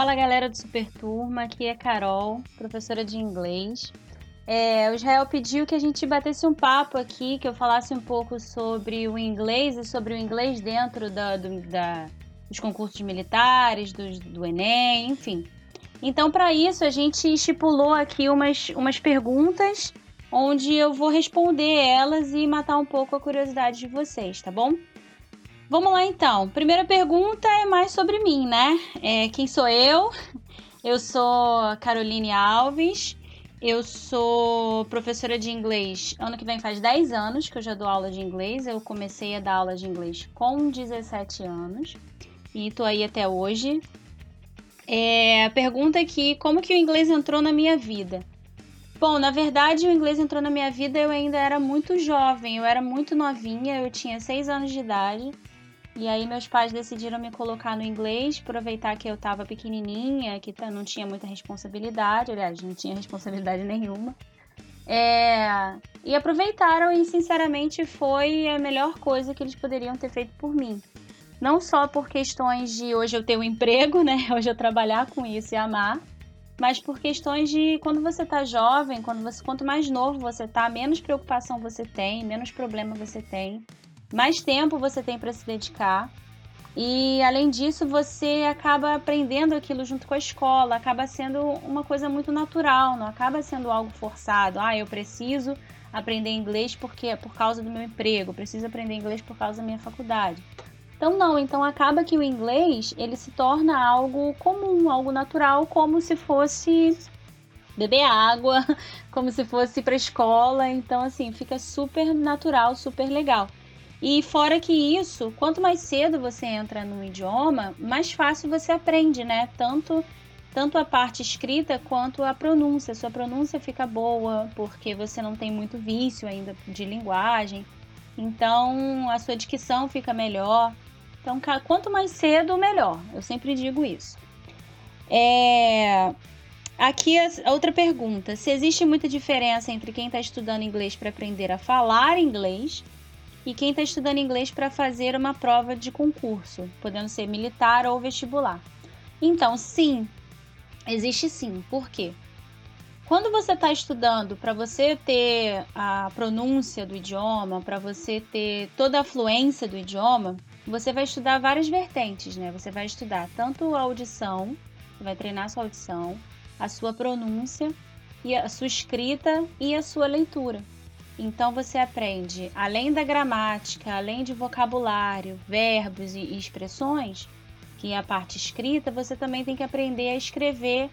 Fala galera do Super Turma, aqui é Carol, professora de inglês. É, o Israel pediu que a gente batesse um papo aqui, que eu falasse um pouco sobre o inglês e sobre o inglês dentro da, do, da, dos concursos militares, do, do Enem, enfim. Então, para isso, a gente estipulou aqui umas, umas perguntas onde eu vou responder elas e matar um pouco a curiosidade de vocês, tá bom? Vamos lá então. Primeira pergunta é mais sobre mim, né? É, quem sou eu? Eu sou Caroline Alves. Eu sou professora de inglês. Ano que vem faz 10 anos que eu já dou aula de inglês. Eu comecei a dar aula de inglês com 17 anos e tô aí até hoje. É, a pergunta aqui, como que o inglês entrou na minha vida? Bom, na verdade, o inglês entrou na minha vida eu ainda era muito jovem, eu era muito novinha, eu tinha 6 anos de idade. E aí meus pais decidiram me colocar no inglês, aproveitar que eu tava pequenininha, que não tinha muita responsabilidade, aliás, não tinha responsabilidade nenhuma. É... E aproveitaram e, sinceramente, foi a melhor coisa que eles poderiam ter feito por mim. Não só por questões de hoje eu ter um emprego, né? Hoje eu trabalhar com isso e amar, mas por questões de quando você tá jovem, quando você, quanto mais novo você tá, menos preocupação você tem, menos problema você tem mais tempo você tem para se dedicar. E além disso, você acaba aprendendo aquilo junto com a escola, acaba sendo uma coisa muito natural, não acaba sendo algo forçado. Ah, eu preciso aprender inglês porque por causa do meu emprego, preciso aprender inglês por causa da minha faculdade. Então não, então acaba que o inglês, ele se torna algo comum, algo natural, como se fosse beber água, como se fosse para escola. Então assim, fica super natural, super legal. E fora que isso, quanto mais cedo você entra no idioma, mais fácil você aprende, né? Tanto tanto a parte escrita quanto a pronúncia. Sua pronúncia fica boa, porque você não tem muito vício ainda de linguagem. Então, a sua dicção fica melhor. Então, quanto mais cedo, melhor. Eu sempre digo isso. É... Aqui a outra pergunta: se existe muita diferença entre quem está estudando inglês para aprender a falar inglês e quem está estudando inglês para fazer uma prova de concurso, podendo ser militar ou vestibular. Então, sim, existe sim. Por quê? Quando você está estudando, para você ter a pronúncia do idioma, para você ter toda a fluência do idioma, você vai estudar várias vertentes, né? Você vai estudar tanto a audição, você vai treinar a sua audição, a sua pronúncia, e a sua escrita e a sua leitura. Então você aprende, além da gramática, além de vocabulário, verbos e expressões, que é a parte escrita, você também tem que aprender a escrever,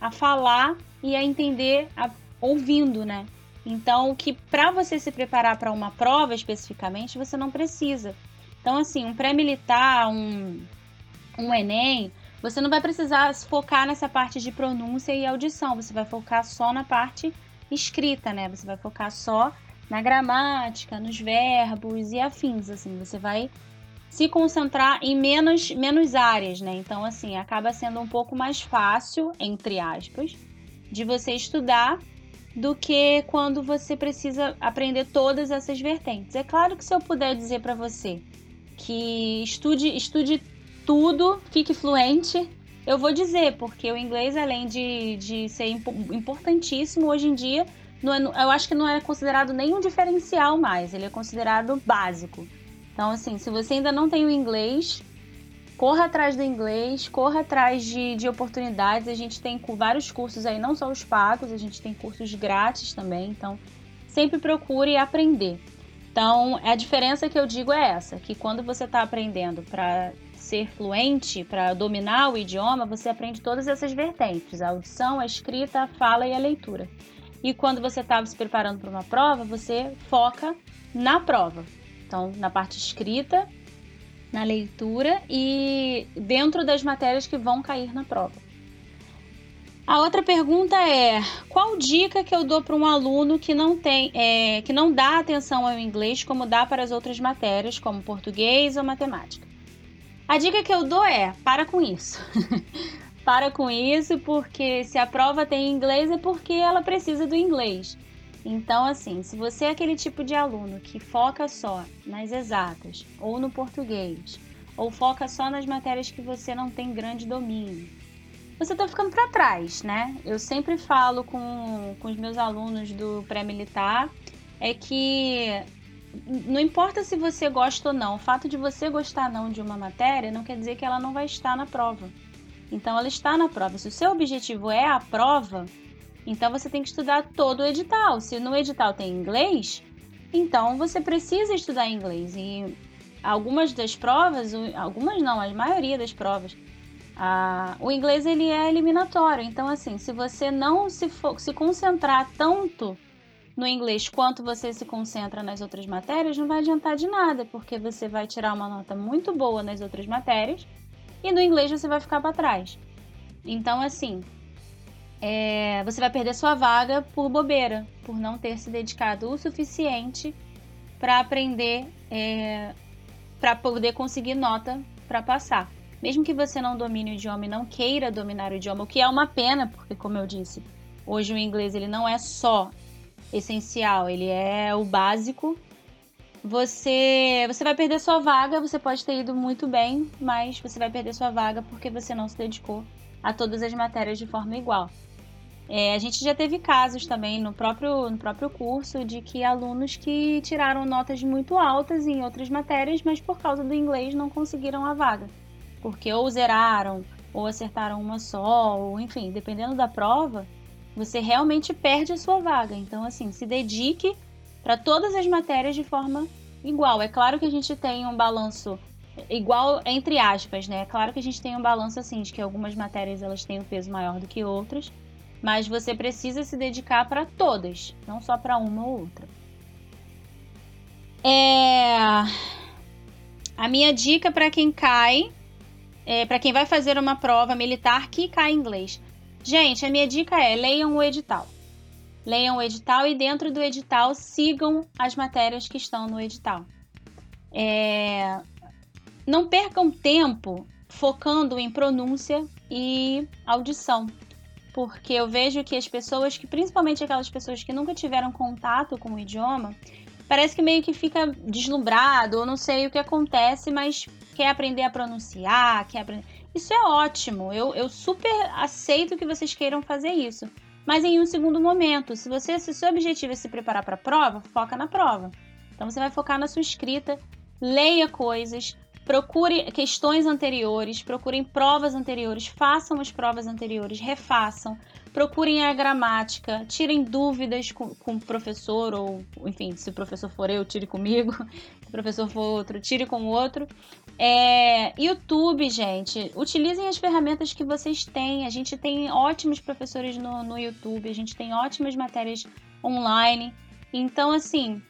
a falar e a entender a, ouvindo, né? Então, que para você se preparar para uma prova especificamente, você não precisa. Então, assim, um pré-militar, um, um Enem, você não vai precisar focar nessa parte de pronúncia e audição, você vai focar só na parte escrita, né? Você vai focar só na gramática, nos verbos e afins, assim, você vai se concentrar em menos, menos áreas, né? Então, assim, acaba sendo um pouco mais fácil, entre aspas, de você estudar do que quando você precisa aprender todas essas vertentes. É claro que se eu puder dizer para você que estude, estude tudo, fique fluente, eu vou dizer, porque o inglês, além de, de ser importantíssimo hoje em dia, não é, eu acho que não é considerado nenhum diferencial mais, ele é considerado básico. Então, assim, se você ainda não tem o inglês, corra atrás do inglês, corra atrás de, de oportunidades. A gente tem vários cursos aí, não só os pagos, a gente tem cursos grátis também. Então, sempre procure aprender. Então, a diferença que eu digo é essa: que quando você está aprendendo para ser fluente, para dominar o idioma, você aprende todas essas vertentes: a audição, a escrita, a fala e a leitura. E quando você está se preparando para uma prova, você foca na prova. Então, na parte escrita, na leitura e dentro das matérias que vão cair na prova. A outra pergunta é: qual dica que eu dou para um aluno que não tem, é, que não dá atenção ao inglês como dá para as outras matérias, como português ou matemática? A dica que eu dou é: para com isso. para com isso, porque se a prova tem inglês é porque ela precisa do inglês. Então, assim, se você é aquele tipo de aluno que foca só nas exatas ou no português, ou foca só nas matérias que você não tem grande domínio, você está ficando para trás, né? Eu sempre falo com, com os meus alunos do pré-militar é que não importa se você gosta ou não, o fato de você gostar não de uma matéria não quer dizer que ela não vai estar na prova. Então ela está na prova. Se o seu objetivo é a prova, então você tem que estudar todo o edital. Se no edital tem inglês, então você precisa estudar inglês. E algumas das provas, algumas não, a maioria das provas, a, o inglês ele é eliminatório. Então assim, se você não se, for, se concentrar tanto no inglês quanto você se concentra nas outras matérias, não vai adiantar de nada, porque você vai tirar uma nota muito boa nas outras matérias e no inglês você vai ficar para trás. Então, assim, é, você vai perder sua vaga por bobeira, por não ter se dedicado o suficiente para aprender, é, para poder conseguir nota para passar. Mesmo que você não domine o idioma e não queira dominar o idioma, o que é uma pena, porque como eu disse, hoje o inglês ele não é só essencial, ele é o básico. Você, você vai perder sua vaga, você pode ter ido muito bem, mas você vai perder sua vaga porque você não se dedicou a todas as matérias de forma igual. É, a gente já teve casos também no próprio, no próprio curso de que alunos que tiraram notas muito altas em outras matérias, mas por causa do inglês não conseguiram a vaga. Porque ou zeraram, ou acertaram uma só, ou enfim, dependendo da prova, você realmente perde a sua vaga. Então, assim, se dedique para todas as matérias de forma igual. É claro que a gente tem um balanço igual entre aspas, né? É claro que a gente tem um balanço assim de que algumas matérias elas têm um peso maior do que outras, mas você precisa se dedicar para todas, não só para uma ou outra. É... A minha dica para quem cai, é, para quem vai fazer uma prova militar que cai em inglês, Gente, a minha dica é leiam o edital. Leiam o edital e dentro do edital sigam as matérias que estão no edital. É... Não percam tempo focando em pronúncia e audição, porque eu vejo que as pessoas, que principalmente aquelas pessoas que nunca tiveram contato com o idioma, parece que meio que fica deslumbrado ou não sei o que acontece, mas quer aprender a pronunciar, quer aprender isso é ótimo. Eu, eu super aceito que vocês queiram fazer isso. Mas em um segundo momento, se você se seu objetivo é se preparar para a prova, foca na prova. Então você vai focar na sua escrita, leia coisas, procure questões anteriores, procurem provas anteriores, façam as provas anteriores, refaçam, procurem a gramática, tirem dúvidas com, com o professor, ou enfim, se o professor for eu, tire comigo, se o professor for outro, tire com o outro. É, YouTube, gente, utilizem as ferramentas que vocês têm. A gente tem ótimos professores no, no YouTube, a gente tem ótimas matérias online. Então, assim,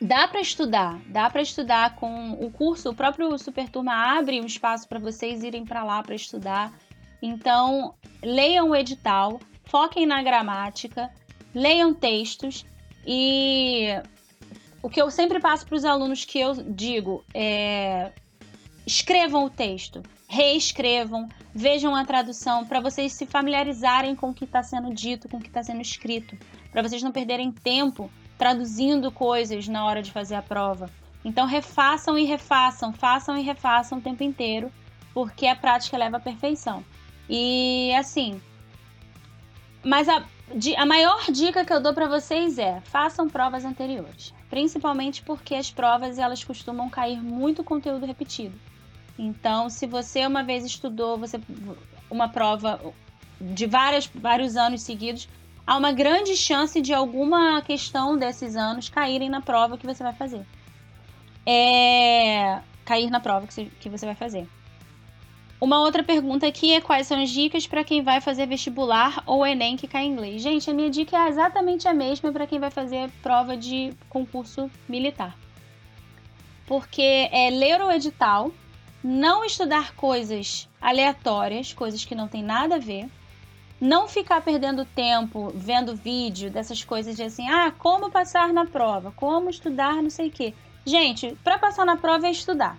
dá para estudar, dá para estudar com o curso, o próprio Super Turma abre um espaço para vocês irem para lá para estudar. Então, leiam o edital, foquem na gramática, leiam textos e o que eu sempre passo para os alunos que eu digo é escrevam o texto, reescrevam, vejam a tradução para vocês se familiarizarem com o que está sendo dito, com o que está sendo escrito, para vocês não perderem tempo traduzindo coisas na hora de fazer a prova. Então refaçam e refaçam, façam e refaçam o tempo inteiro, porque a prática leva à perfeição. E assim, mas a, a maior dica que eu dou para vocês é: façam provas anteriores, principalmente porque as provas elas costumam cair muito conteúdo repetido. Então, se você uma vez estudou você uma prova de várias, vários anos seguidos, há uma grande chance de alguma questão desses anos caírem na prova que você vai fazer. É... Cair na prova que você vai fazer. Uma outra pergunta aqui é quais são as dicas para quem vai fazer vestibular ou Enem que cai em inglês. Gente, a minha dica é exatamente a mesma para quem vai fazer prova de concurso militar. Porque é ler o edital, não estudar coisas aleatórias, coisas que não tem nada a ver, não ficar perdendo tempo vendo vídeo dessas coisas de assim, ah, como passar na prova, como estudar, não sei o quê. Gente, para passar na prova é estudar.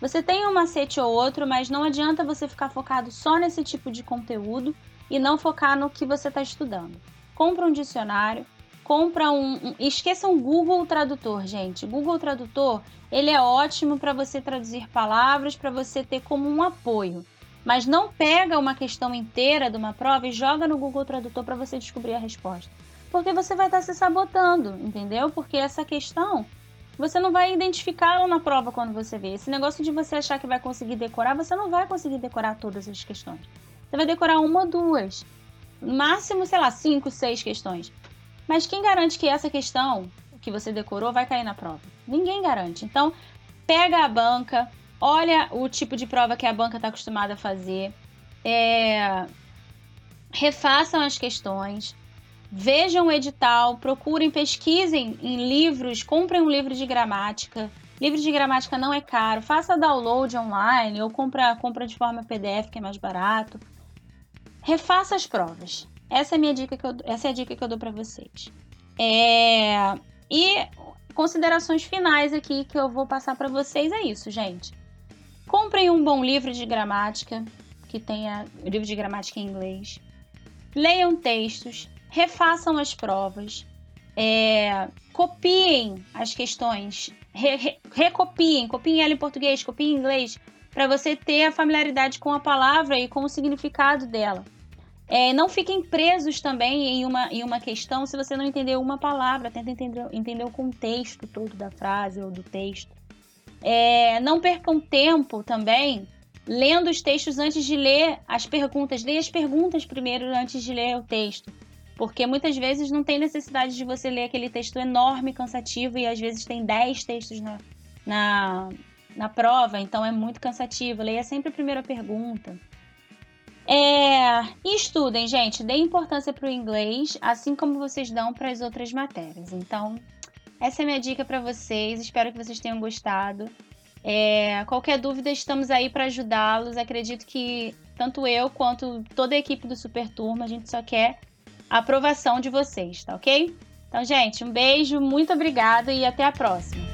Você tem um macete ou outro, mas não adianta você ficar focado só nesse tipo de conteúdo e não focar no que você está estudando. Compra um dicionário, compra um, um esqueça um Google Tradutor, gente. Google Tradutor, ele é ótimo para você traduzir palavras, para você ter como um apoio. Mas não pega uma questão inteira de uma prova e joga no Google Tradutor para você descobrir a resposta. Porque você vai estar se sabotando, entendeu? Porque essa questão você não vai identificá-la na prova quando você vê. Esse negócio de você achar que vai conseguir decorar, você não vai conseguir decorar todas as questões. Você vai decorar uma ou duas. Máximo, sei lá, cinco, seis questões. Mas quem garante que essa questão que você decorou vai cair na prova? Ninguém garante. Então, pega a banca, olha o tipo de prova que a banca está acostumada a fazer, é... refaçam as questões, vejam o edital, procurem, pesquisem em livros, comprem um livro de gramática. Livro de gramática não é caro, faça download online ou compra, compra de forma PDF, que é mais barato. Refaça as provas. Essa é a minha dica que eu, essa é a dica que eu dou para vocês. É... E considerações finais aqui que eu vou passar para vocês é isso, gente. Comprem um bom livro de gramática, que tenha livro de gramática em inglês. Leiam textos, refaçam as provas, é, copiem as questões, re, re, recopiem, copiem ela em português, copiem em inglês, para você ter a familiaridade com a palavra e com o significado dela. É, não fiquem presos também em uma, em uma questão se você não entender uma palavra, tenta entender, entender o contexto todo da frase ou do texto. É, não percam tempo também lendo os textos antes de ler as perguntas. Leia as perguntas primeiro antes de ler o texto. Porque muitas vezes não tem necessidade de você ler aquele texto enorme, cansativo, e às vezes tem 10 textos na, na, na prova, então é muito cansativo. Leia sempre a primeira pergunta. É, estudem, gente, deem importância para o inglês, assim como vocês dão para as outras matérias. Então, essa é minha dica para vocês. Espero que vocês tenham gostado. É, qualquer dúvida, estamos aí para ajudá-los. Acredito que tanto eu quanto toda a equipe do Super Turma, a gente só quer a aprovação de vocês, tá ok? Então, gente, um beijo, muito obrigada e até a próxima.